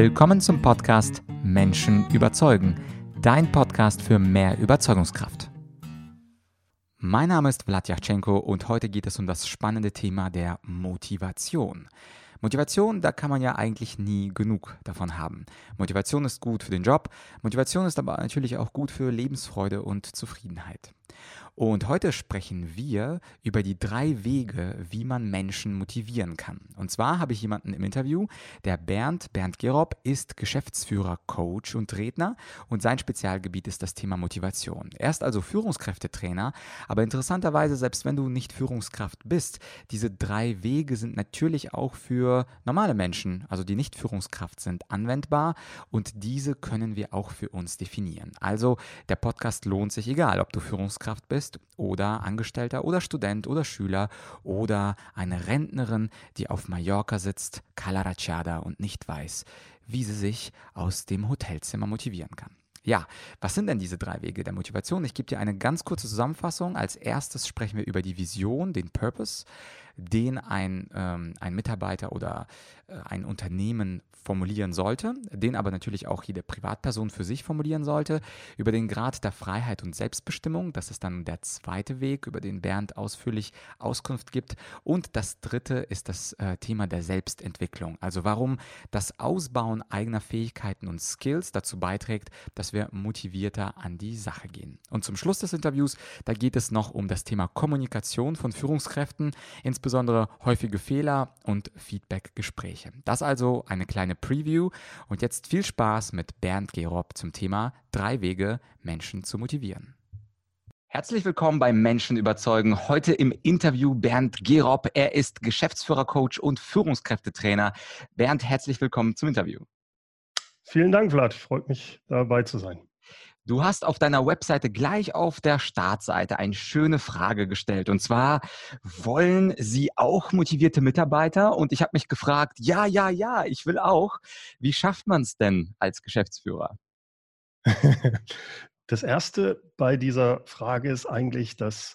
Willkommen zum Podcast Menschen überzeugen, dein Podcast für mehr Überzeugungskraft. Mein Name ist Vlad Yachchenko und heute geht es um das spannende Thema der Motivation. Motivation, da kann man ja eigentlich nie genug davon haben. Motivation ist gut für den Job, Motivation ist aber natürlich auch gut für Lebensfreude und Zufriedenheit. Und heute sprechen wir über die drei Wege, wie man Menschen motivieren kann. Und zwar habe ich jemanden im Interview, der Bernd, Bernd Gerob, ist Geschäftsführer, Coach und Redner und sein Spezialgebiet ist das Thema Motivation. Er ist also Führungskräftetrainer, aber interessanterweise, selbst wenn du nicht Führungskraft bist, diese drei Wege sind natürlich auch für normale Menschen, also die nicht Führungskraft sind, anwendbar und diese können wir auch für uns definieren. Also der Podcast lohnt sich, egal ob du Führungskraft bist, bist oder Angestellter oder Student oder Schüler oder eine Rentnerin, die auf Mallorca sitzt, Calarachada und nicht weiß, wie sie sich aus dem Hotelzimmer motivieren kann. Ja, was sind denn diese drei Wege der Motivation? Ich gebe dir eine ganz kurze Zusammenfassung. Als erstes sprechen wir über die Vision, den Purpose, den ein, ähm, ein Mitarbeiter oder äh, ein Unternehmen formulieren sollte, den aber natürlich auch jede Privatperson für sich formulieren sollte, über den Grad der Freiheit und Selbstbestimmung, das ist dann der zweite Weg, über den Bernd ausführlich Auskunft gibt. Und das dritte ist das äh, Thema der Selbstentwicklung, also warum das Ausbauen eigener Fähigkeiten und Skills dazu beiträgt, dass wir motivierter an die Sache gehen. Und zum Schluss des Interviews, da geht es noch um das Thema Kommunikation von Führungskräften, insbesondere häufige Fehler und Feedback-Gespräche. Das also eine kleine Preview und jetzt viel Spaß mit Bernd Gerob zum Thema drei Wege, Menschen zu motivieren. Herzlich willkommen beim Menschen überzeugen. Heute im Interview Bernd Gerob. Er ist Geschäftsführer-Coach und Führungskräftetrainer. Bernd, herzlich willkommen zum Interview. Vielen Dank, Vlad. Freut mich, dabei zu sein. Du hast auf deiner Webseite gleich auf der Startseite eine schöne Frage gestellt. Und zwar, wollen Sie auch motivierte Mitarbeiter? Und ich habe mich gefragt, ja, ja, ja, ich will auch. Wie schafft man es denn als Geschäftsführer? Das Erste bei dieser Frage ist eigentlich, dass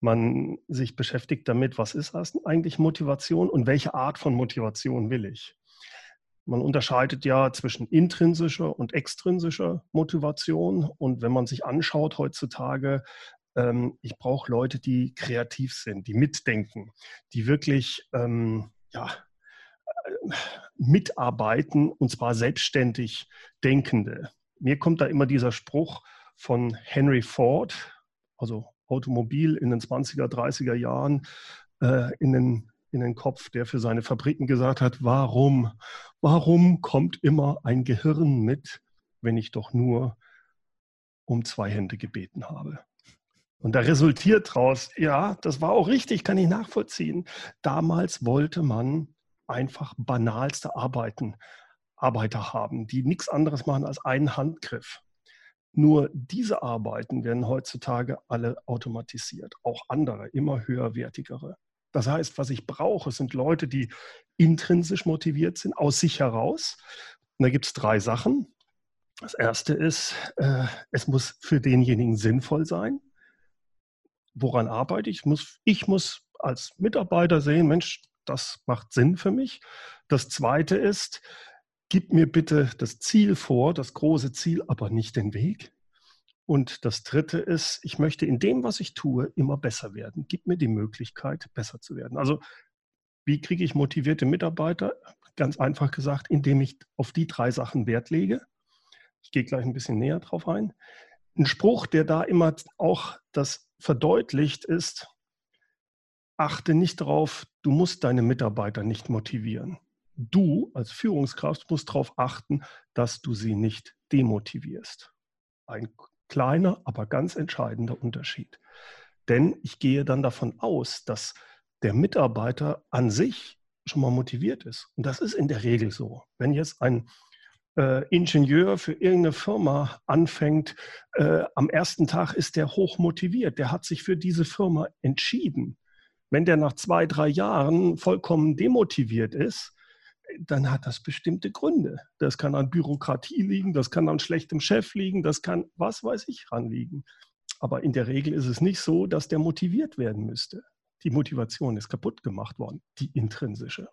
man sich beschäftigt damit, was ist eigentlich Motivation und welche Art von Motivation will ich? Man unterscheidet ja zwischen intrinsischer und extrinsischer Motivation. Und wenn man sich anschaut heutzutage, ähm, ich brauche Leute, die kreativ sind, die mitdenken, die wirklich ähm, ja, äh, mitarbeiten und zwar selbstständig Denkende. Mir kommt da immer dieser Spruch von Henry Ford, also Automobil in den 20er, 30er Jahren, äh, in den in den Kopf, der für seine Fabriken gesagt hat, warum, warum kommt immer ein Gehirn mit, wenn ich doch nur um zwei Hände gebeten habe? Und da resultiert daraus, ja, das war auch richtig, kann ich nachvollziehen. Damals wollte man einfach banalste Arbeiten, Arbeiter haben, die nichts anderes machen als einen Handgriff. Nur diese Arbeiten werden heutzutage alle automatisiert, auch andere, immer höherwertigere. Das heißt, was ich brauche, sind Leute, die intrinsisch motiviert sind, aus sich heraus. Und da gibt es drei Sachen. Das erste ist, äh, es muss für denjenigen sinnvoll sein. Woran arbeite ich? Muss, ich muss als Mitarbeiter sehen, Mensch, das macht Sinn für mich. Das zweite ist, gib mir bitte das Ziel vor, das große Ziel, aber nicht den Weg. Und das Dritte ist, ich möchte in dem, was ich tue, immer besser werden. Gib mir die Möglichkeit, besser zu werden. Also wie kriege ich motivierte Mitarbeiter? Ganz einfach gesagt, indem ich auf die drei Sachen Wert lege. Ich gehe gleich ein bisschen näher drauf ein. Ein Spruch, der da immer auch das verdeutlicht, ist, achte nicht darauf, du musst deine Mitarbeiter nicht motivieren. Du als Führungskraft musst darauf achten, dass du sie nicht demotivierst. Ein kleiner, aber ganz entscheidender Unterschied. Denn ich gehe dann davon aus, dass der Mitarbeiter an sich schon mal motiviert ist. Und das ist in der Regel so. Wenn jetzt ein äh, Ingenieur für irgendeine Firma anfängt, äh, am ersten Tag ist der hoch motiviert. Der hat sich für diese Firma entschieden. Wenn der nach zwei, drei Jahren vollkommen demotiviert ist, dann hat das bestimmte Gründe. Das kann an Bürokratie liegen, das kann an schlechtem Chef liegen, das kann was weiß ich ranliegen. Aber in der Regel ist es nicht so, dass der motiviert werden müsste. Die Motivation ist kaputt gemacht worden, die intrinsische.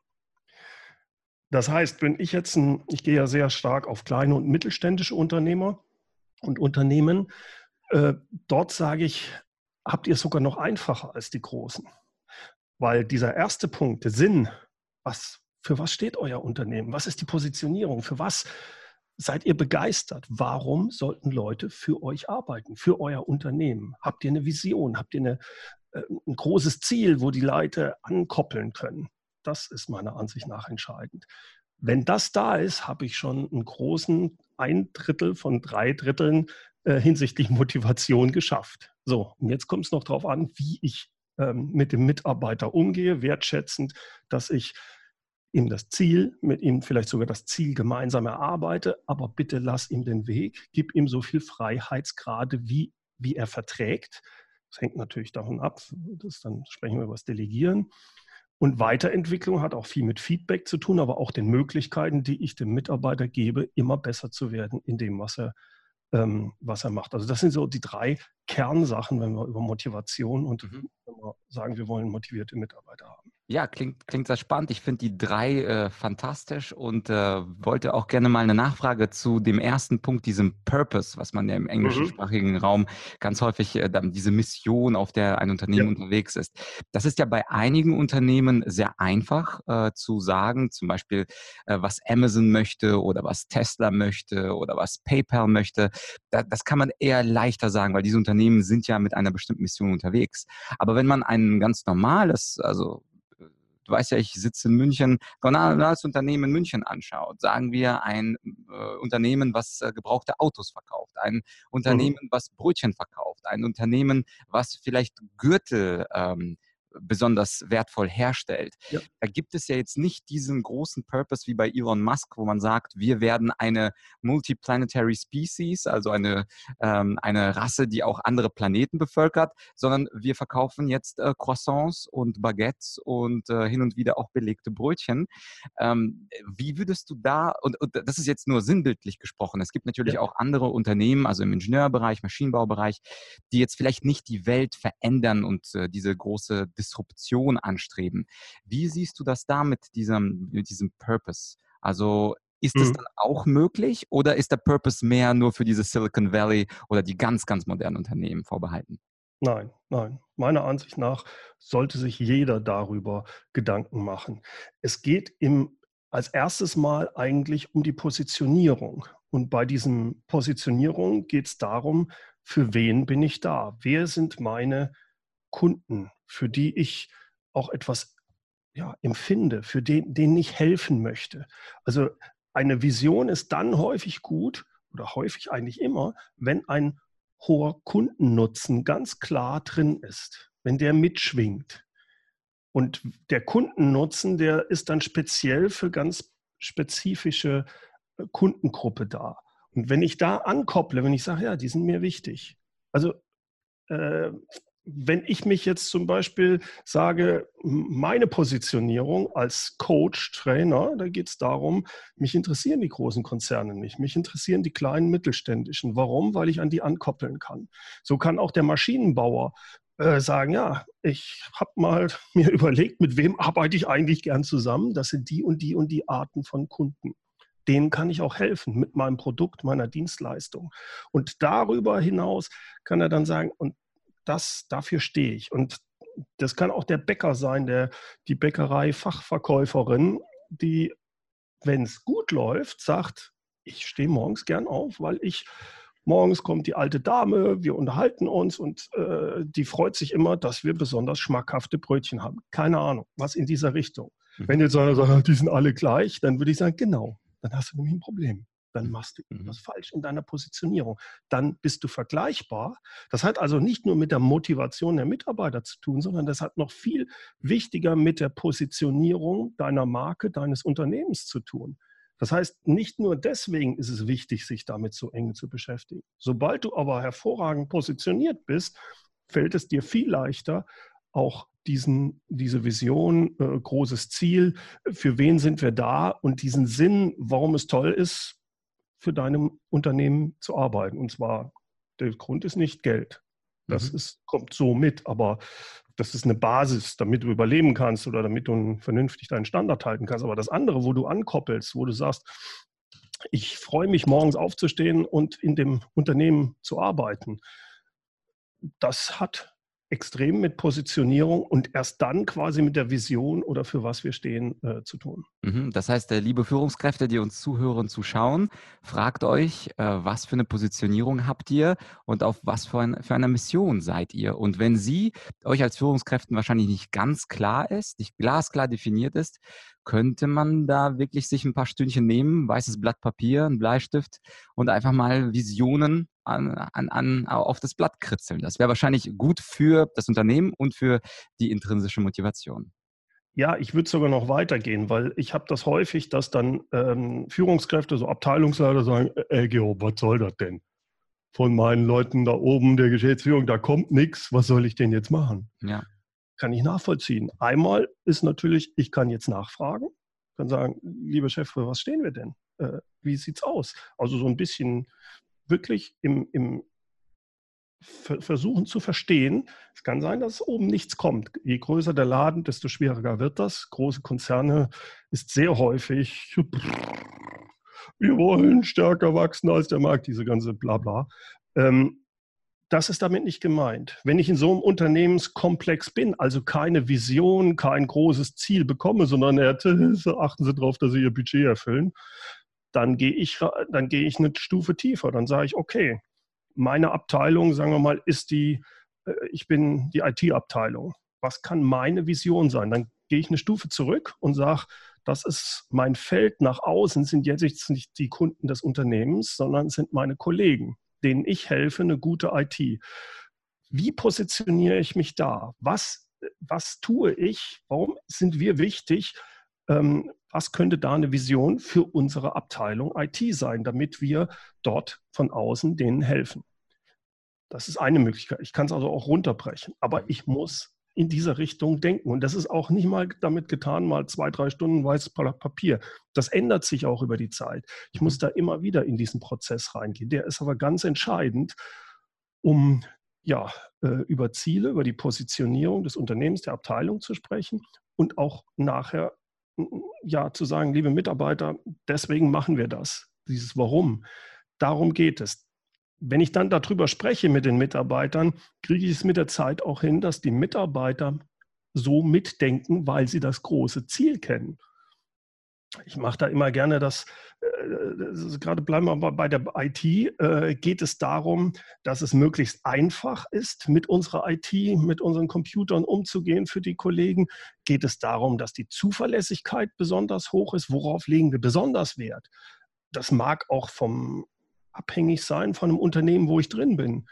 Das heißt, wenn ich jetzt, ein, ich gehe ja sehr stark auf kleine und mittelständische Unternehmer und Unternehmen, äh, dort sage ich, habt ihr es sogar noch einfacher als die Großen. Weil dieser erste Punkt, der Sinn, was, für was steht euer Unternehmen? Was ist die Positionierung? Für was seid ihr begeistert? Warum sollten Leute für euch arbeiten, für euer Unternehmen? Habt ihr eine Vision? Habt ihr eine, äh, ein großes Ziel, wo die Leute ankoppeln können? Das ist meiner Ansicht nach entscheidend. Wenn das da ist, habe ich schon einen großen ein Drittel von drei Dritteln äh, hinsichtlich Motivation geschafft. So, und jetzt kommt es noch darauf an, wie ich ähm, mit dem Mitarbeiter umgehe, wertschätzend, dass ich ihm das Ziel, mit ihm vielleicht sogar das Ziel gemeinsam erarbeite, aber bitte lass ihm den Weg, gib ihm so viel Freiheitsgrade, wie, wie er verträgt. Das hängt natürlich davon ab, das dann sprechen wir über das Delegieren. Und Weiterentwicklung hat auch viel mit Feedback zu tun, aber auch den Möglichkeiten, die ich dem Mitarbeiter gebe, immer besser zu werden in dem, was er, ähm, was er macht. Also das sind so die drei Kernsachen, wenn wir über Motivation und mhm. wenn wir sagen, wir wollen motivierte Mitarbeiter haben. Ja, klingt, klingt sehr spannend. Ich finde die drei äh, fantastisch und äh, wollte auch gerne mal eine Nachfrage zu dem ersten Punkt, diesem Purpose, was man ja im englischsprachigen mhm. Raum ganz häufig, äh, diese Mission, auf der ein Unternehmen ja. unterwegs ist. Das ist ja bei einigen Unternehmen sehr einfach äh, zu sagen, zum Beispiel, äh, was Amazon möchte oder was Tesla möchte oder was PayPal möchte. Da, das kann man eher leichter sagen, weil diese Unternehmen sind ja mit einer bestimmten Mission unterwegs. Aber wenn man ein ganz normales, also du weißt ja, ich sitze in München, normales Unternehmen in München anschaut, sagen wir ein äh, Unternehmen, was äh, gebrauchte Autos verkauft, ein mhm. Unternehmen, mhm. was Brötchen verkauft, ein Unternehmen, was vielleicht Gürtel ähm, besonders wertvoll herstellt. Ja. Da gibt es ja jetzt nicht diesen großen Purpose wie bei Elon Musk, wo man sagt, wir werden eine multiplanetary species, also eine, ähm, eine Rasse, die auch andere Planeten bevölkert, sondern wir verkaufen jetzt äh, Croissants und Baguettes und äh, hin und wieder auch belegte Brötchen. Ähm, wie würdest du da, und, und, das ist jetzt nur sinnbildlich gesprochen, es gibt natürlich ja. auch andere Unternehmen, also im Ingenieurbereich, Maschinenbaubereich, die jetzt vielleicht nicht die Welt verändern und äh, diese große Disruption anstreben. Wie siehst du das da mit diesem, mit diesem Purpose? Also ist es mhm. dann auch möglich oder ist der Purpose mehr nur für diese Silicon Valley oder die ganz, ganz modernen Unternehmen vorbehalten? Nein, nein. Meiner Ansicht nach sollte sich jeder darüber Gedanken machen. Es geht im, als erstes Mal eigentlich um die Positionierung. Und bei diesem Positionierung geht es darum, für wen bin ich da? Wer sind meine Kunden? Für die ich auch etwas ja, empfinde, für den, denen ich helfen möchte. Also eine Vision ist dann häufig gut oder häufig eigentlich immer, wenn ein hoher Kundennutzen ganz klar drin ist, wenn der mitschwingt. Und der Kundennutzen, der ist dann speziell für ganz spezifische äh, Kundengruppe da. Und wenn ich da ankopple, wenn ich sage, ja, die sind mir wichtig. Also äh, wenn ich mich jetzt zum Beispiel sage, meine Positionierung als Coach, Trainer, da geht es darum, mich interessieren die großen Konzerne nicht, mich interessieren die kleinen mittelständischen. Warum? Weil ich an die ankoppeln kann. So kann auch der Maschinenbauer äh, sagen, ja, ich habe mal mir überlegt, mit wem arbeite ich eigentlich gern zusammen. Das sind die und die und die Arten von Kunden denen kann ich auch helfen mit meinem Produkt, meiner Dienstleistung. Und darüber hinaus kann er dann sagen, und das, dafür stehe ich. Und das kann auch der Bäcker sein, der, die Bäckerei-Fachverkäuferin, die, wenn es gut läuft, sagt, ich stehe morgens gern auf, weil ich morgens kommt die alte Dame, wir unterhalten uns und äh, die freut sich immer, dass wir besonders schmackhafte Brötchen haben. Keine Ahnung, was in dieser Richtung. Mhm. Wenn jetzt einer sagt, die sind alle gleich, dann würde ich sagen, genau, dann hast du nämlich ein Problem dann mhm. machst du etwas mhm. falsch in deiner Positionierung. Dann bist du vergleichbar. Das hat also nicht nur mit der Motivation der Mitarbeiter zu tun, sondern das hat noch viel wichtiger mit der Positionierung deiner Marke, deines Unternehmens zu tun. Das heißt, nicht nur deswegen ist es wichtig, sich damit so eng zu beschäftigen. Sobald du aber hervorragend positioniert bist, fällt es dir viel leichter, auch diesen, diese Vision, äh, großes Ziel, für wen sind wir da und diesen Sinn, warum es toll ist, für deinem Unternehmen zu arbeiten. Und zwar, der Grund ist nicht Geld. Das mhm. ist, kommt so mit, aber das ist eine Basis, damit du überleben kannst oder damit du vernünftig deinen Standard halten kannst. Aber das andere, wo du ankoppelst, wo du sagst, ich freue mich morgens aufzustehen und in dem Unternehmen zu arbeiten, das hat extrem mit Positionierung und erst dann quasi mit der Vision oder für was wir stehen äh, zu tun. Mhm, das heißt, äh, liebe Führungskräfte, die uns zuhören, zuschauen, fragt euch, äh, was für eine Positionierung habt ihr und auf was für, ein, für eine Mission seid ihr. Und wenn sie euch als Führungskräften wahrscheinlich nicht ganz klar ist, nicht glasklar definiert ist, könnte man da wirklich sich ein paar Stündchen nehmen, weißes Blatt Papier, ein Bleistift und einfach mal Visionen an, an, an, auf das Blatt kritzeln. Das wäre wahrscheinlich gut für das Unternehmen und für die intrinsische Motivation. Ja, ich würde sogar noch weitergehen, weil ich habe das häufig, dass dann ähm, Führungskräfte, so Abteilungsleiter sagen, ey Gero, was soll das denn? Von meinen Leuten da oben der Geschäftsführung, da kommt nichts, was soll ich denn jetzt machen? Ja. Kann ich nachvollziehen. Einmal ist natürlich, ich kann jetzt nachfragen, kann sagen, liebe Chef, für was stehen wir denn? Äh, wie es aus? Also so ein bisschen wirklich im, im versuchen zu verstehen. Es kann sein, dass oben nichts kommt. Je größer der Laden, desto schwieriger wird das. Große Konzerne ist sehr häufig, wir wollen stärker wachsen als der Markt, diese ganze Blabla. Ähm, das ist damit nicht gemeint. Wenn ich in so einem Unternehmenskomplex bin, also keine Vision, kein großes Ziel bekomme, sondern achten Sie darauf, dass Sie Ihr Budget erfüllen, dann gehe ich, dann gehe ich eine Stufe tiefer. Dann sage ich, okay, meine Abteilung, sagen wir mal, ist die, äh, ich bin die IT-Abteilung. Was kann meine Vision sein? Dann gehe ich eine Stufe zurück und sage, das ist mein Feld nach außen, sind jetzt nicht die Kunden des Unternehmens, sondern sind meine Kollegen, denen ich helfe, eine gute IT. Wie positioniere ich mich da? Was, was tue ich? Warum sind wir wichtig? Ähm, was könnte da eine Vision für unsere Abteilung IT sein, damit wir dort von außen denen helfen. Das ist eine Möglichkeit. Ich kann es also auch runterbrechen, aber ich muss in dieser Richtung denken. Und das ist auch nicht mal damit getan, mal zwei, drei Stunden weißes Papier. Das ändert sich auch über die Zeit. Ich muss da immer wieder in diesen Prozess reingehen. Der ist aber ganz entscheidend, um ja, äh, über Ziele, über die Positionierung des Unternehmens, der Abteilung zu sprechen und auch nachher ja, zu sagen, liebe Mitarbeiter, deswegen machen wir das. Dieses Warum. Darum geht es. Wenn ich dann darüber spreche mit den Mitarbeitern, kriege ich es mit der Zeit auch hin, dass die Mitarbeiter so mitdenken, weil sie das große Ziel kennen ich mache da immer gerne das, äh, gerade bleiben wir bei der IT, äh, geht es darum, dass es möglichst einfach ist, mit unserer IT, mit unseren Computern umzugehen für die Kollegen. Geht es darum, dass die Zuverlässigkeit besonders hoch ist? Worauf legen wir besonders Wert? Das mag auch vom abhängig sein von einem Unternehmen, wo ich drin bin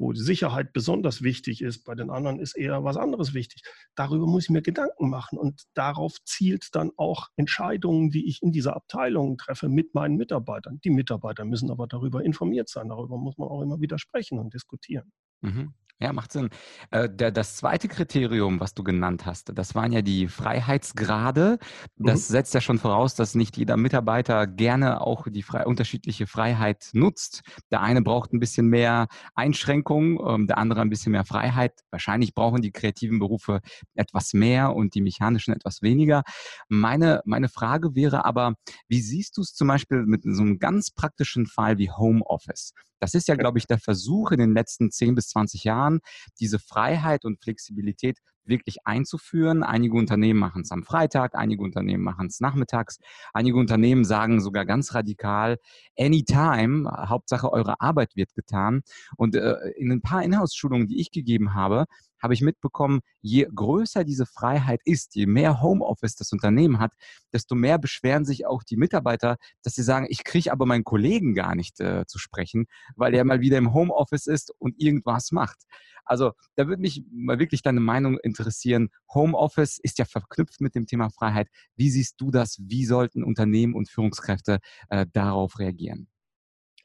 wo die Sicherheit besonders wichtig ist, bei den anderen ist eher was anderes wichtig. Darüber muss ich mir Gedanken machen und darauf zielt dann auch Entscheidungen, die ich in dieser Abteilung treffe mit meinen Mitarbeitern. Die Mitarbeiter müssen aber darüber informiert sein. Darüber muss man auch immer wieder sprechen und diskutieren. Mhm. Ja, macht Sinn. Äh, der, das zweite Kriterium, was du genannt hast, das waren ja die Freiheitsgrade. Das mhm. setzt ja schon voraus, dass nicht jeder Mitarbeiter gerne auch die frei, unterschiedliche Freiheit nutzt. Der eine braucht ein bisschen mehr Einschränkung, ähm, der andere ein bisschen mehr Freiheit. Wahrscheinlich brauchen die kreativen Berufe etwas mehr und die mechanischen etwas weniger. Meine, meine Frage wäre aber, wie siehst du es zum Beispiel mit so einem ganz praktischen Fall wie Homeoffice? Das ist ja, glaube ich, der Versuch in den letzten 10 bis 20 Jahren, diese Freiheit und Flexibilität wirklich einzuführen. Einige Unternehmen machen es am Freitag, einige Unternehmen machen es nachmittags, einige Unternehmen sagen sogar ganz radikal, anytime, Hauptsache eure Arbeit wird getan. Und äh, in ein paar Inhouse-Schulungen, die ich gegeben habe, habe ich mitbekommen, je größer diese Freiheit ist, je mehr Homeoffice das Unternehmen hat, desto mehr beschweren sich auch die Mitarbeiter, dass sie sagen, ich kriege aber meinen Kollegen gar nicht äh, zu sprechen, weil er mal wieder im Homeoffice ist und irgendwas macht. Also da würde mich mal wirklich deine Meinung interessieren. Homeoffice ist ja verknüpft mit dem Thema Freiheit. Wie siehst du das? Wie sollten Unternehmen und Führungskräfte äh, darauf reagieren?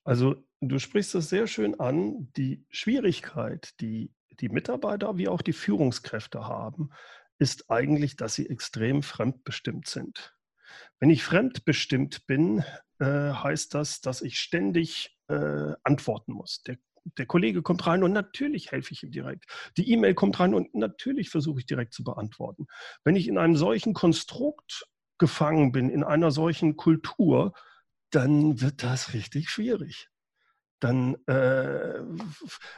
Also du sprichst das sehr schön an. Die Schwierigkeit, die die Mitarbeiter wie auch die Führungskräfte haben, ist eigentlich, dass sie extrem fremdbestimmt sind. Wenn ich fremdbestimmt bin, äh, heißt das, dass ich ständig äh, antworten muss. Der Der Kollege kommt rein und natürlich helfe ich ihm direkt. Die E-Mail kommt rein und natürlich versuche ich direkt zu beantworten. Wenn ich in einem solchen Konstrukt gefangen bin, in einer solchen Kultur, dann wird das richtig schwierig dann äh,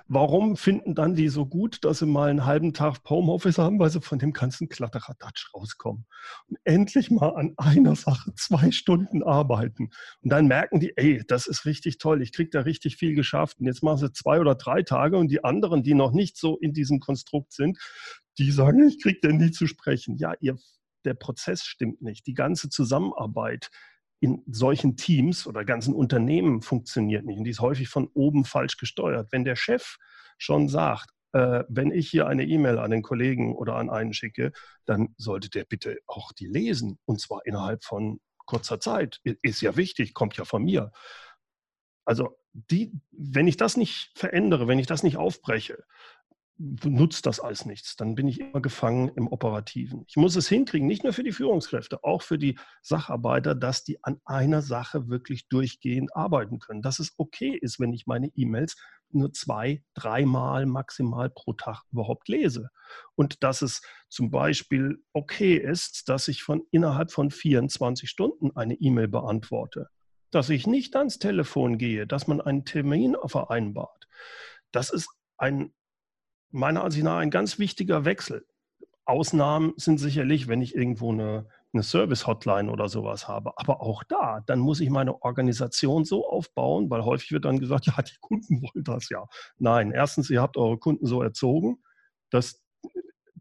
warum finden dann die so gut, dass sie mal einen halben Tag Homeoffice haben, weil sie von dem ganzen Kladderadatsch rauskommen und endlich mal an einer Sache zwei Stunden arbeiten. Und dann merken die, ey, das ist richtig toll, ich kriege da richtig viel geschafft. Und jetzt machen sie zwei oder drei Tage und die anderen, die noch nicht so in diesem Konstrukt sind, die sagen, ich kriege denn nie zu sprechen. Ja, ihr, der Prozess stimmt nicht. Die ganze Zusammenarbeit in solchen Teams oder ganzen Unternehmen funktioniert nicht. Und die ist häufig von oben falsch gesteuert. Wenn der Chef schon sagt, äh, wenn ich hier eine E-Mail an den Kollegen oder an einen schicke, dann sollte der bitte auch die lesen. Und zwar innerhalb von kurzer Zeit. Ist ja wichtig, kommt ja von mir. Also die, wenn ich das nicht verändere, wenn ich das nicht aufbreche, nutzt das alles nichts. Dann bin ich immer gefangen im Operativen. Ich muss es hinkriegen, nicht nur für die Führungskräfte, auch für die Sacharbeiter, dass die an einer Sache wirklich durchgehend arbeiten können. Dass es okay ist, wenn ich meine E-Mails nur zwei, dreimal maximal pro Tag überhaupt lese. Und dass es zum Beispiel okay ist, dass ich von innerhalb von 24 Stunden eine E-Mail beantworte. Dass ich nicht ans Telefon gehe, dass man einen Termin vereinbart. Das ist ein meiner Ansicht nach ein ganz wichtiger Wechsel. Ausnahmen sind sicherlich, wenn ich irgendwo eine, eine Service-Hotline oder sowas habe. Aber auch da, dann muss ich meine Organisation so aufbauen, weil häufig wird dann gesagt, ja, die Kunden wollen das ja. Nein, erstens, ihr habt eure Kunden so erzogen, dass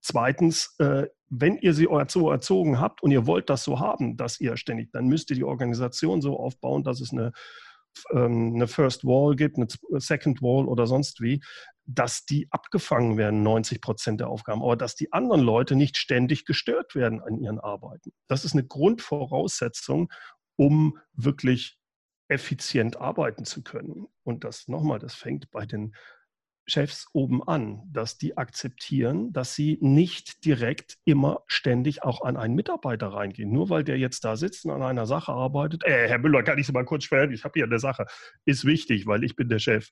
zweitens, äh, wenn ihr sie so erzogen habt und ihr wollt das so haben, dass ihr ständig, dann müsst ihr die Organisation so aufbauen, dass es eine ähm, eine First Wall gibt, eine Second Wall oder sonst wie, dass die abgefangen werden, 90 Prozent der Aufgaben, aber dass die anderen Leute nicht ständig gestört werden an ihren Arbeiten. Das ist eine Grundvoraussetzung, um wirklich effizient arbeiten zu können. Und das nochmal, das fängt bei den Chefs oben an, dass die akzeptieren, dass sie nicht direkt immer ständig auch an einen Mitarbeiter reingehen. Nur weil der jetzt da sitzt und an einer Sache arbeitet, äh, Herr Müller, kann ich Sie mal kurz sperren? Ich habe hier eine Sache. Ist wichtig, weil ich bin der Chef.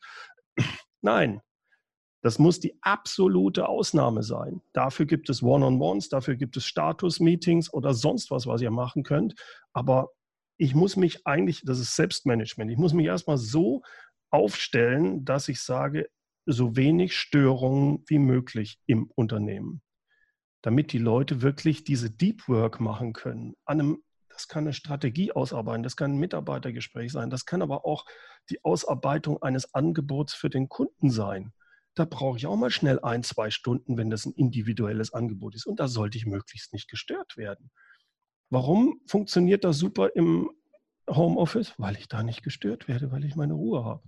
Nein, das muss die absolute Ausnahme sein. Dafür gibt es One-on-Ones, dafür gibt es Status-Meetings oder sonst was, was ihr machen könnt. Aber ich muss mich eigentlich, das ist Selbstmanagement, ich muss mich erstmal so aufstellen, dass ich sage, so wenig Störungen wie möglich im Unternehmen, damit die Leute wirklich diese Deep Work machen können. An einem, das kann eine Strategie ausarbeiten, das kann ein Mitarbeitergespräch sein, das kann aber auch die Ausarbeitung eines Angebots für den Kunden sein. Da brauche ich auch mal schnell ein, zwei Stunden, wenn das ein individuelles Angebot ist. Und da sollte ich möglichst nicht gestört werden. Warum funktioniert das super im Homeoffice? Weil ich da nicht gestört werde, weil ich meine Ruhe habe.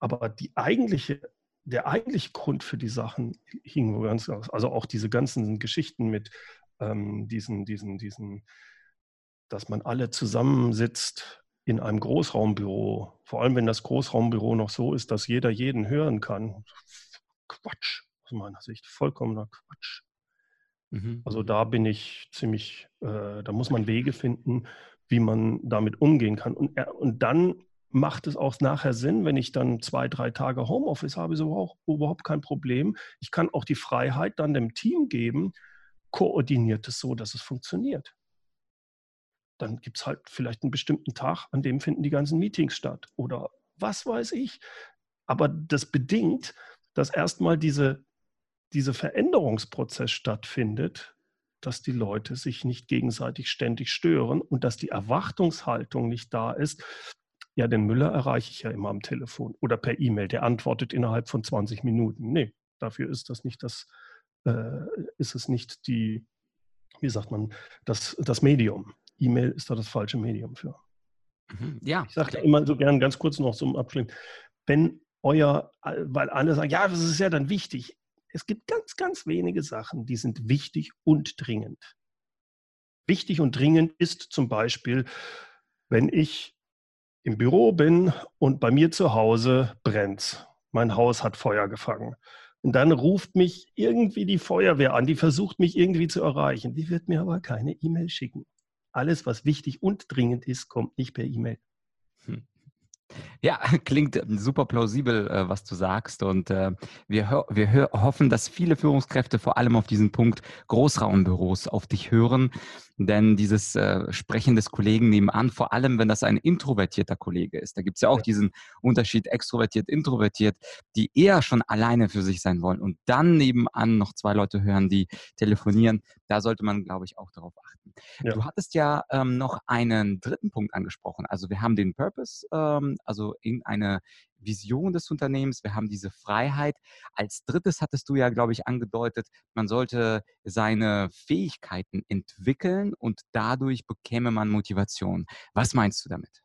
Aber die eigentliche, der eigentliche Grund für die Sachen hing wo ganz aus. Also auch diese ganzen Geschichten mit ähm, diesen, diesen, diesen, dass man alle zusammensitzt in einem Großraumbüro. Vor allem, wenn das Großraumbüro noch so ist, dass jeder jeden hören kann. Quatsch, aus meiner Sicht. Vollkommener Quatsch. Mhm. Also da bin ich ziemlich, äh, da muss man Wege finden, wie man damit umgehen kann. Und, und dann macht es auch nachher Sinn, wenn ich dann zwei, drei Tage Homeoffice habe, ist auch überhaupt kein Problem. Ich kann auch die Freiheit dann dem Team geben, koordiniert es so, dass es funktioniert. Dann gibt es halt vielleicht einen bestimmten Tag, an dem finden die ganzen Meetings statt oder was weiß ich. Aber das bedingt, dass erstmal diese, dieser Veränderungsprozess stattfindet, dass die Leute sich nicht gegenseitig ständig stören und dass die Erwartungshaltung nicht da ist, ja, den Müller erreiche ich ja immer am Telefon oder per E-Mail. Der antwortet innerhalb von 20 Minuten. Nee, dafür ist das nicht das, äh, ist es nicht die, wie sagt man, das, das Medium. E-Mail ist da das falsche Medium für. Mhm, ja. Ich sage immer so gern ganz kurz noch zum Abschluss, wenn euer, weil alle sagen, ja, das ist ja dann wichtig. Es gibt ganz, ganz wenige Sachen, die sind wichtig und dringend. Wichtig und dringend ist zum Beispiel, wenn ich im Büro bin und bei mir zu Hause brennt. Mein Haus hat Feuer gefangen. Und dann ruft mich irgendwie die Feuerwehr an, die versucht mich irgendwie zu erreichen. Die wird mir aber keine E-Mail schicken. Alles, was wichtig und dringend ist, kommt nicht per E-Mail. Hm. Ja, klingt ähm, super plausibel, äh, was du sagst. Und äh, wir, wir hoffen, dass viele Führungskräfte vor allem auf diesen Punkt Großraumbüros auf dich hören. Denn dieses äh, Sprechen des Kollegen nebenan, vor allem wenn das ein introvertierter Kollege ist, da gibt es ja auch diesen Unterschied extrovertiert, introvertiert, die eher schon alleine für sich sein wollen und dann nebenan noch zwei Leute hören, die telefonieren. Da sollte man, glaube ich, auch darauf achten. Ja. Du hattest ja ähm, noch einen dritten Punkt angesprochen. Also wir haben den Purpose, ähm, also in eine Vision des Unternehmens, wir haben diese Freiheit. Als drittes hattest du ja, glaube ich, angedeutet, man sollte seine Fähigkeiten entwickeln und dadurch bekäme man Motivation. Was meinst du damit?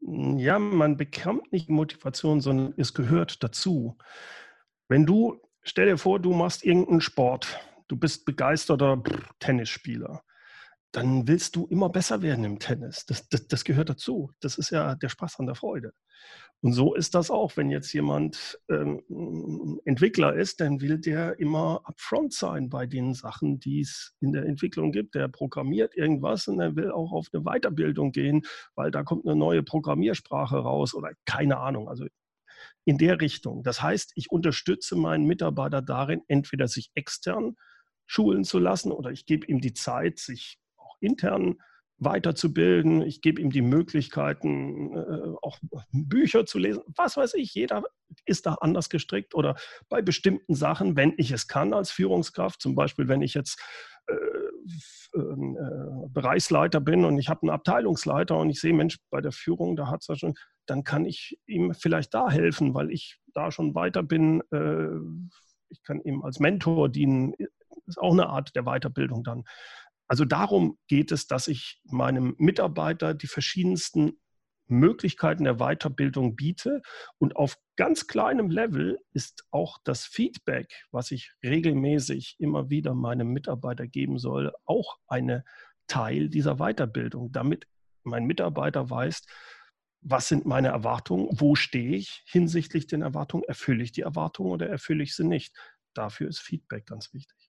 Ja, man bekommt nicht Motivation, sondern es gehört dazu. Wenn du, stell dir vor, du machst irgendeinen Sport, du bist begeisterter Tennisspieler dann willst du immer besser werden im Tennis. Das, das, das, gehört dazu. Das ist ja der Spaß an der Freude. Und so ist das auch, wenn jetzt jemand ähm, Entwickler ist, dann will der immer upfront sein bei den Sachen, die es in der Entwicklung gibt. Der programmiert irgendwas und er will auch auf eine Weiterbildung gehen, weil da kommt eine neue Programmiersprache raus oder keine Ahnung. Also in der Richtung. Das heißt, ich unterstütze meinen Mitarbeiter darin, entweder sich extern schulen zu lassen oder ich gebe ihm die Zeit, sich intern weiterzubilden. Ich gebe ihm die Möglichkeiten, äh, auch Bücher zu lesen. Was weiß ich, jeder ist da anders gestrickt oder bei bestimmten Sachen, wenn ich es kann als Führungskraft, zum Beispiel wenn ich jetzt äh, ähm, äh, Bereichsleiter bin und ich habe einen Abteilungsleiter und ich sehe, Mensch, bei der Führung, da hat es ja schon, dann kann ich ihm vielleicht da helfen, weil ich da schon weiter bin. Ich kann ihm als Mentor dienen. Ist auch eine Art der Weiterbildung dann. Also darum geht es, dass ich meinem Mitarbeiter die verschiedensten Möglichkeiten der Weiterbildung biete. Und auf ganz kleinem Level ist auch das Feedback, was ich regelmäßig immer wieder meinem Mitarbeiter geben soll, auch eine Teil dieser Weiterbildung, damit mein Mitarbeiter weiß, was sind meine Erwartungen, wo stehe ich hinsichtlich den Erwartungen, erfülle ich die Erwartungen oder erfülle ich sie nicht. Dafür ist Feedback ganz wichtig.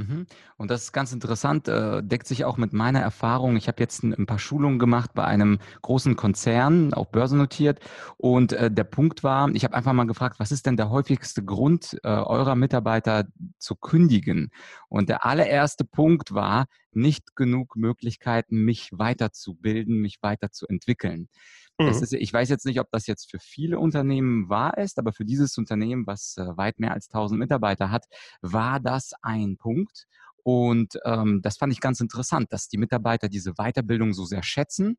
Mhm. Und das ist ganz interessant, äh, deckt sich auch mit meiner Erfahrung. Ich habe jetzt ein, paar Schulungen gemacht bei einem großen Konzern, auch börsennotiert. Und äh, der Punkt war, ich habe einfach mal gefragt, was ist denn der häufigste Grund äh, eurer Mitarbeiter zu kündigen? Und der allererste Punkt war, nicht genug Möglichkeiten, mich weiterzubilden, mich weiterzuentwickeln. Mhm. ist, ich weiß jetzt nicht, ob das jetzt für viele Unternehmen wahr ist, aber für dieses Unternehmen, was äh, weit mehr als 1000 Mitarbeiter hat, war das ein Punkt. Und ähm, das fand ich ganz interessant, dass die Mitarbeiter diese Weiterbildung so sehr schätzen.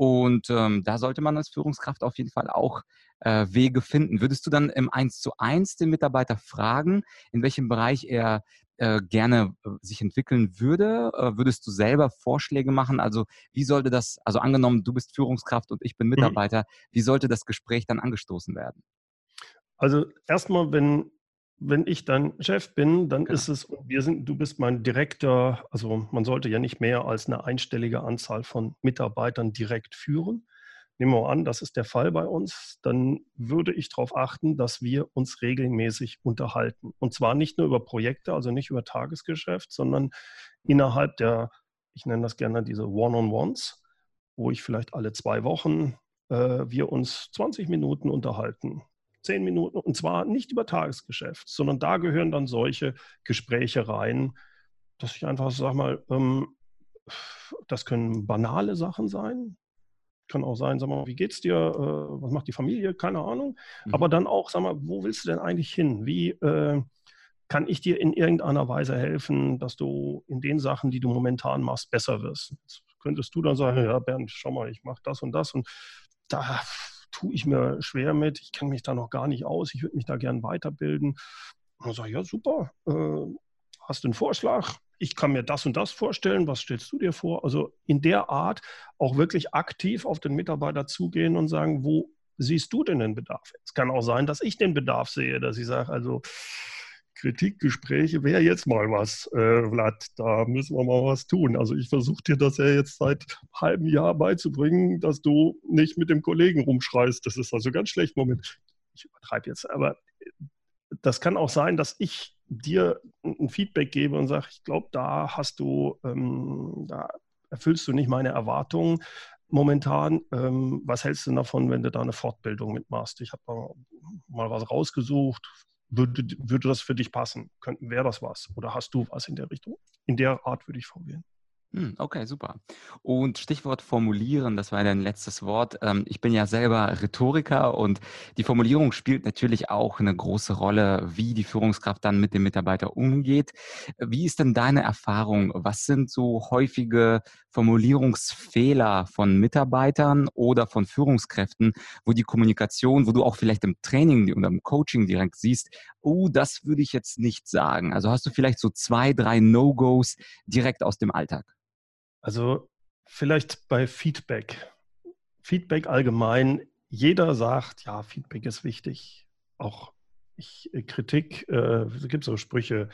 Und ähm, da sollte man als Führungskraft auf jeden Fall auch äh, Wege finden. Würdest du dann im 1 zu 1 den Mitarbeiter fragen, in welchem Bereich er äh, gerne äh, sich entwickeln würde? Äh, würdest du selber Vorschläge machen? Also wie sollte das, also angenommen, du bist Führungskraft und ich bin mhm. Mitarbeiter, mhm. wie sollte das Gespräch dann angestoßen werden? Also erstmal, wenn, wenn ich dein Chef bin, dann genau. ist es, wir sind, du bist mein direkter, also man sollte ja nicht mehr als eine einstellige Anzahl von Mitarbeitern direkt führen nehmen wir an, das ist der Fall bei uns, dann würde ich darauf achten, dass wir uns regelmäßig unterhalten. Und zwar nicht nur über Projekte, also nicht über Tagesgeschäft, sondern innerhalb der, ich nenne das gerne diese One-on-Ones, wo ich vielleicht alle zwei Wochen äh, wir uns 20 Minuten unterhalten. Zehn Minuten, und zwar nicht über Tagesgeschäft, sondern da gehören dann solche Gespräche rein, dass ich einfach sage mal, ähm, das können banale Sachen sein, kann auch sein, sag mal, wie geht's dir? Äh, was macht die Familie? Keine Ahnung. Mhm. Aber dann auch, sag mal, wo willst du denn eigentlich hin? Wie äh, kann ich dir in irgendeiner Weise helfen, dass du in den Sachen, die du momentan machst, besser wirst? Jetzt könntest du dann sagen, ja, Bernd, schau mal, ich mache das und das und da tue ich mir schwer mit. Ich kenne mich da noch gar nicht aus. Ich würde mich da gern weiterbilden. Und dann sage ich, ja, super. Äh, hast du einen Vorschlag? ich kann mir das und das vorstellen, was stellst du dir vor? Also in der Art auch wirklich aktiv auf den Mitarbeiter zugehen und sagen, wo siehst du denn den Bedarf? Es kann auch sein, dass ich den Bedarf sehe, dass ich sage, also Kritikgespräche wäre jetzt mal was, äh, Vlad, da müssen wir mal was tun. Also ich versuche dir das ja jetzt seit einem halben Jahr beizubringen, dass du nicht mit dem Kollegen rumschreist. Das ist also ganz schlecht. Moment, ich übertreibe jetzt, aber das kann auch sein, dass ich dir ein Feedback gebe und sage, ich glaube, da hast du, ähm, da erfüllst du nicht meine Erwartungen. momentan. Ähm, was hältst du davon, wenn du da eine Fortbildung mitmachst? Ich habe mal was rausgesucht. Würde, würde das für dich passen? Wäre das was? Oder hast du was in der Richtung? In der Art würde ich formulieren. Hm, okay, super. Und Stichwort formulieren, das war dein letztes Wort. Ähm, ich bin ja selber Rhetoriker und die Formulierung spielt natürlich auch eine große Rolle, wie die Führungskraft dann mit dem Mitarbeiter umgeht. Wie ist denn deine Erfahrung? Was sind so häufige Formulierungsfehler von Mitarbeitern oder von Führungskräften, wo die Kommunikation, wo du auch vielleicht im Training oder im Coaching direkt siehst, oh, das würde ich jetzt nicht sagen. Also hast du vielleicht so zwei, drei No-Gos direkt aus dem Alltag? Also vielleicht bei Feedback. Feedback allgemein. Jeder sagt, ja, Feedback ist wichtig. Auch ich, äh, Kritik, äh, es gibt so Sprüche,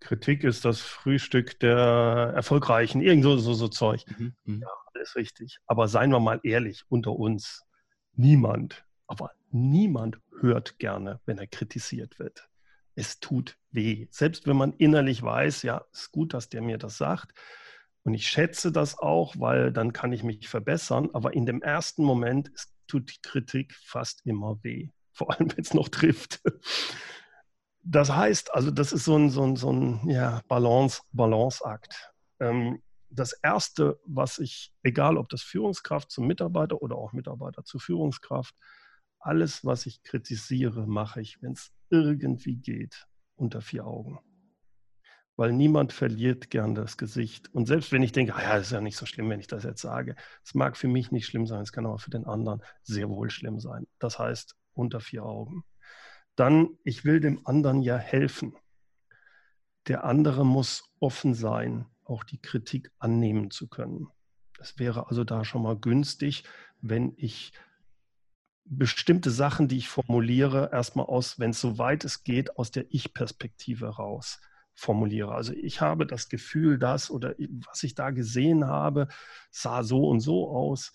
Kritik ist das Frühstück der Erfolgreichen, irgend so, so, so Zeug. Mhm, mhm. Ja, alles richtig. Aber seien wir mal ehrlich, unter uns, niemand, aber niemand hört gerne, wenn er kritisiert wird. Es tut weh. Selbst wenn man innerlich weiß, ja, ist gut, dass der mir das sagt. Und ich schätze das auch, weil dann kann ich mich verbessern. Aber in dem ersten Moment tut die Kritik fast immer weh. Vor allem, wenn es noch trifft. Das heißt, also das ist so ein, so ein, so ein ja, Balance, Balanceakt. Ähm, das Erste, was ich, egal ob das Führungskraft zum Mitarbeiter oder auch Mitarbeiter zur Führungskraft, alles, was ich kritisiere, mache ich, wenn es irgendwie geht, unter vier Augen weil niemand verliert gern das Gesicht. Und selbst wenn ich denke, ah ja, ist ja nicht so schlimm, wenn ich das jetzt sage, es mag für mich nicht schlimm sein, es kann aber für den anderen sehr wohl schlimm sein. Das heißt, unter vier Augen. Dann, ich will dem anderen ja helfen. Der andere muss offen sein, auch die Kritik annehmen zu können. Es wäre also da schon mal günstig, wenn ich bestimmte Sachen, die ich formuliere, erstmal aus, wenn es so weit es geht, aus der Ich-Perspektive raus formuliere. Also ich habe das Gefühl, dass oder was ich da gesehen habe, sah so und so aus.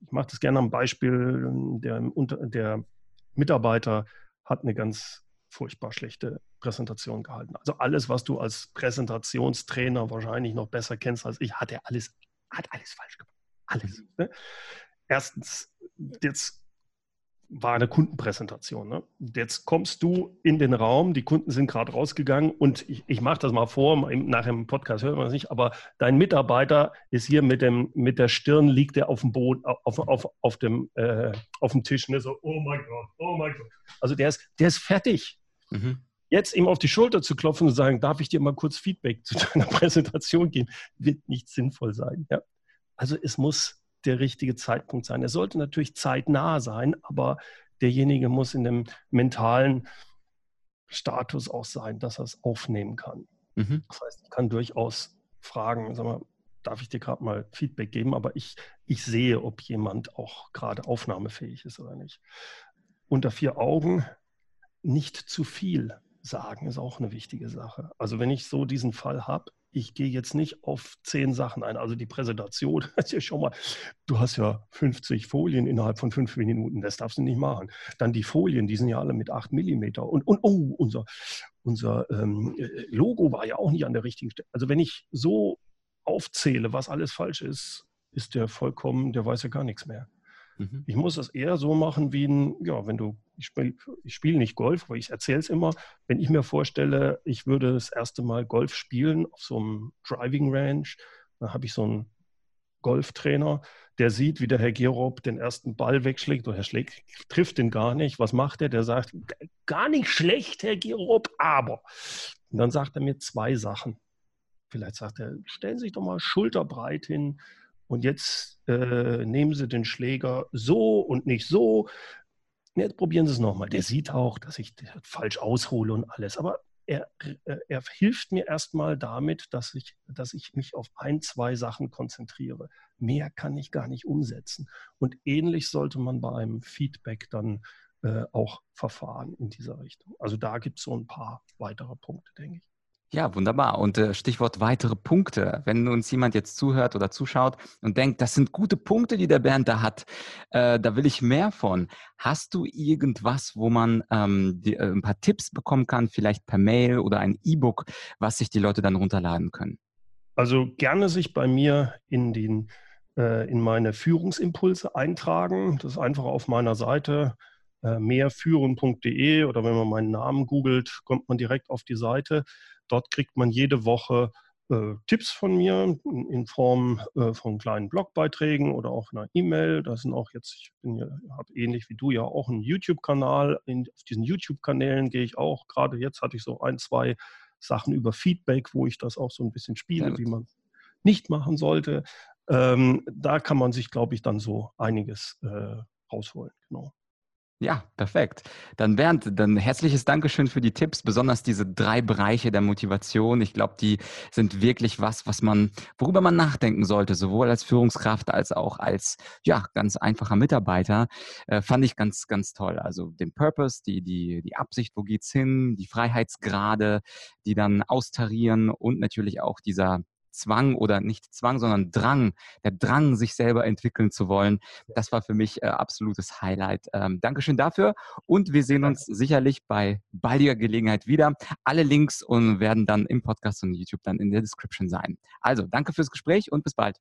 Ich mache das gerne am Beispiel, der, der Mitarbeiter hat eine ganz furchtbar schlechte Präsentation gehalten. Also alles, was du als Präsentationstrainer wahrscheinlich noch besser kennst als ich, hat er alles, hat alles falsch gemacht. Alles. Ne? Erstens, jetzt war eine Kundenpräsentation. Ne? Jetzt kommst du in den Raum, die Kunden sind gerade rausgegangen und ich, ich mache das mal vor, nach dem Podcast hört man es nicht, aber dein Mitarbeiter ist hier mit, dem, mit der Stirn, liegt er auf dem Boden, auf, auf, auf, dem, äh, auf dem Tisch, ne? so, oh mein Gott, oh mein Gott. Also der ist, der ist fertig. Mhm. Jetzt ihm auf die Schulter zu klopfen und sagen, darf ich dir mal kurz Feedback zu deiner Präsentation geben, wird nicht sinnvoll sein. Ja? Also es muss der richtige Zeitpunkt sein. Er sollte natürlich zeitnah sein, aber derjenige muss in dem mentalen Status auch sein, dass er es aufnehmen kann. Mhm. Das heißt, ich kann durchaus fragen, sag mal, darf ich dir gerade mal Feedback geben, aber ich, ich sehe, ob jemand auch gerade aufnahmefähig ist oder nicht. Unter vier Augen nicht zu viel sagen, ist auch eine wichtige Sache. Also wenn ich so diesen Fall habe, ich gehe jetzt nicht auf zehn Sachen ein. Also die Präsentation, ja schon mal, du hast ja 50 Folien innerhalb von fünf Minuten, das darfst du nicht machen. Dann die Folien, die sind ja alle mit acht Millimeter. Und, und oh, unser, unser ähm, Logo war ja auch nicht an der richtigen Stelle. Also wenn ich so aufzähle, was alles falsch ist, ist der vollkommen, der weiß ja gar nichts mehr. Mhm. Ich muss das eher so machen wie ein, ja, wenn du, ich spiele spiel nicht Golf, aber ich erzähle es immer, wenn ich mir vorstelle, ich würde das erste Mal Golf spielen auf so einem Driving Range, dann habe ich so einen Golftrainer, der sieht, wie der Herr Gerob den ersten Ball wegschlägt oder er schlägt, trifft den gar nicht. Was macht er? Der sagt, gar nicht schlecht, Herr Gerob, aber. Und dann sagt er mir zwei Sachen. Vielleicht sagt er, stellen Sie sich doch mal schulterbreit hin, und jetzt äh, nehmen Sie den Schläger so und nicht so. Jetzt probieren Sie es nochmal. Der sieht auch, dass ich falsch aushole und alles. Aber er, äh, er hilft mir erstmal damit, dass ich, dass ich mich auf ein, zwei Sachen konzentriere. Mehr kann ich gar nicht umsetzen. Und ähnlich sollte man bei einem Feedback dann äh, auch verfahren in dieser Richtung. Also da gibt es so ein paar weitere Punkte, denke ich. Ja, wunderbar. Und äh, Stichwort weitere Punkte. Wenn uns jemand jetzt zuhört oder zuschaut und denkt, das sind gute Punkte, die der Bernd da hat, äh, da will ich mehr von. Hast du irgendwas, wo man ähm, die, äh, ein paar Tipps bekommen kann, vielleicht per Mail oder ein E-Book, was sich die Leute dann runterladen können? Also gerne sich bei mir in den äh, in meine Führungsimpulse eintragen. Das ist einfach auf meiner Seite äh, mehrführen.de oder wenn man meinen Namen googelt, kommt man direkt auf die Seite. Dort kriegt man jede Woche äh, Tipps von mir in Form äh, von kleinen Blogbeiträgen oder auch einer E-Mail. Da sind auch jetzt, ich habe ähnlich wie du ja auch einen YouTube-Kanal. Auf diesen YouTube-Kanälen gehe ich auch. Gerade jetzt hatte ich so ein, zwei Sachen über Feedback, wo ich das auch so ein bisschen spiele, wie man nicht machen sollte. Ähm, da kann man sich, glaube ich, dann so einiges äh, rausholen. Genau. Ja, perfekt. Dann Bernd, dann herzliches Dankeschön für die Tipps, besonders diese drei Bereiche der Motivation. Ich glaube, die sind wirklich was, was man, worüber man nachdenken sollte, sowohl als Führungskraft als auch als ja ganz einfacher Mitarbeiter. Äh, fand ich ganz, ganz toll. Also den Purpose, die die die Absicht, wo geht's hin, die Freiheitsgrade, die dann austarieren und natürlich auch dieser Zwang oder nicht Zwang, sondern Drang, der Drang, sich selber entwickeln zu wollen. Das war für mich äh, absolutes Highlight. Ähm, Dankeschön dafür und wir sehen uns sicherlich bei baldiger Gelegenheit wieder. Alle Links und werden dann im Podcast und YouTube dann in der Description sein. Also, danke fürs Gespräch und bis bald.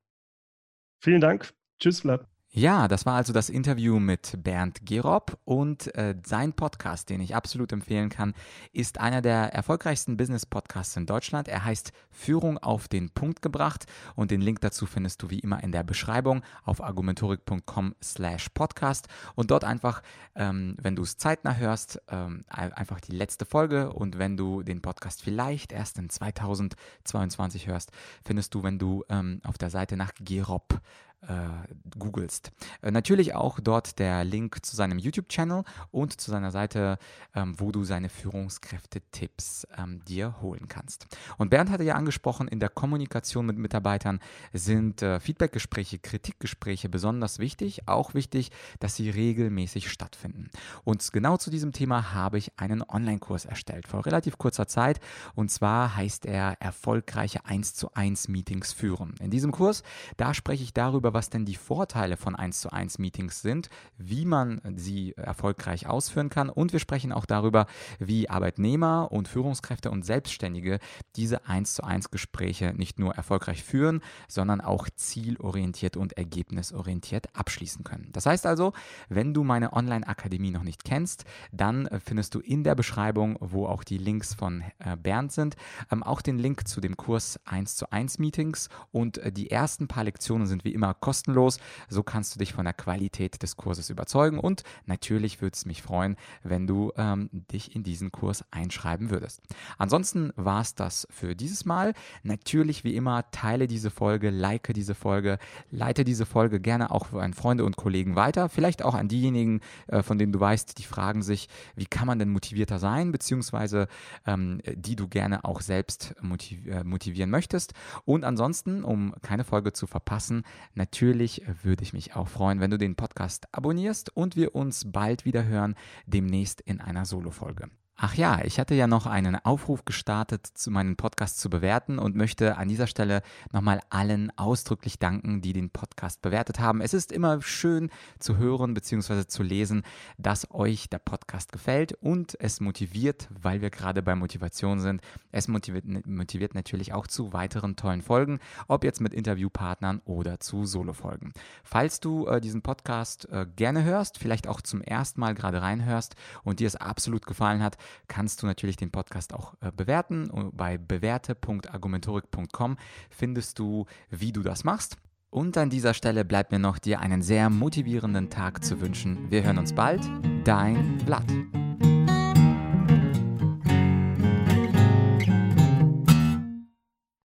Vielen Dank. Tschüss, Vlad. Ja, das war also das Interview mit Bernd Gerob und äh, sein Podcast, den ich absolut empfehlen kann, ist einer der erfolgreichsten Business-Podcasts in Deutschland. Er heißt Führung auf den Punkt gebracht und den Link dazu findest du wie immer in der Beschreibung auf argumentorik.com slash podcast und dort einfach, ähm, wenn du es zeitnah hörst, ähm, einfach die letzte Folge und wenn du den Podcast vielleicht erst in 2022 hörst, findest du, wenn du ähm, auf der Seite nach Gerob googelst. Äh, natürlich auch dort der Link zu seinem YouTube-Channel und zu seiner Seite, ähm, wo du seine Führungskräfte-Tipps ähm, dir holen kannst. Und Bernd hatte ja angesprochen, in der Kommunikation mit Mitarbeitern sind äh, Feedbackgespräche, Kritikgespräche besonders wichtig. Auch wichtig, dass sie regelmäßig stattfinden. Und genau zu diesem Thema habe ich einen Online-Kurs erstellt vor relativ kurzer Zeit. Und zwar heißt er Erfolgreiche 1 zu 1 Meetings führen. In diesem Kurs, da spreche ich darüber, was denn die Vorteile von 1 zu 1 Meetings sind, wie man sie erfolgreich ausführen kann und wir sprechen auch darüber, wie Arbeitnehmer und Führungskräfte und Selbstständige diese 1 zu 1 Gespräche nicht nur erfolgreich führen, sondern auch zielorientiert und ergebnisorientiert abschließen können. Das heißt also, wenn du meine Online-Akademie noch nicht kennst, dann findest du in der Beschreibung, wo auch die Links von äh, Bernd sind, ähm, auch den Link zu dem Kurs 1 zu 1 Meetings und äh, die ersten paar Lektionen sind wie immer kostenlos. So kannst du dich von der Qualität des Kurses überzeugen und natürlich würde es mich freuen, wenn du ähm, dich in diesen Kurs einschreiben würdest. Ansonsten war es das für dieses Mal. Natürlich wie immer teile diese Folge, like diese Folge, leite diese Folge gerne auch an Freunde und Kollegen weiter, vielleicht auch an diejenigen, äh, von denen du weißt, die fragen sich, wie kann man denn motivierter sein, beziehungsweise ähm, die du gerne auch selbst äh, motivieren möchtest. Und ansonsten, um keine Folge zu verpassen, natürlich natürlich würde ich mich auch freuen, wenn du den Podcast abonnierst und wir uns bald wieder hören, demnächst in einer Solo-Folge. Ach ja, ich hatte ja noch einen Aufruf gestartet, zu meinen Podcast zu bewerten und möchte an dieser Stelle nochmal allen ausdrücklich danken, die den Podcast bewertet haben. Es ist immer schön zu hören bzw. zu lesen, dass euch der Podcast gefällt und es motiviert, weil wir gerade bei Motivation sind. Es motiviert, motiviert natürlich auch zu weiteren tollen Folgen, ob jetzt mit Interviewpartnern oder zu Solo-Folgen. Falls du äh, diesen Podcast äh, gerne hörst, vielleicht auch zum ersten Mal gerade reinhörst und dir es absolut gefallen hat, kannst du natürlich den Podcast auch äh, bewerten. Bei bewerte.argumentorik.com findest du, wie du das machst. Und an dieser Stelle bleibt mir noch dir einen sehr motivierenden Tag zu wünschen. Wir hören uns bald. Dein Vlad.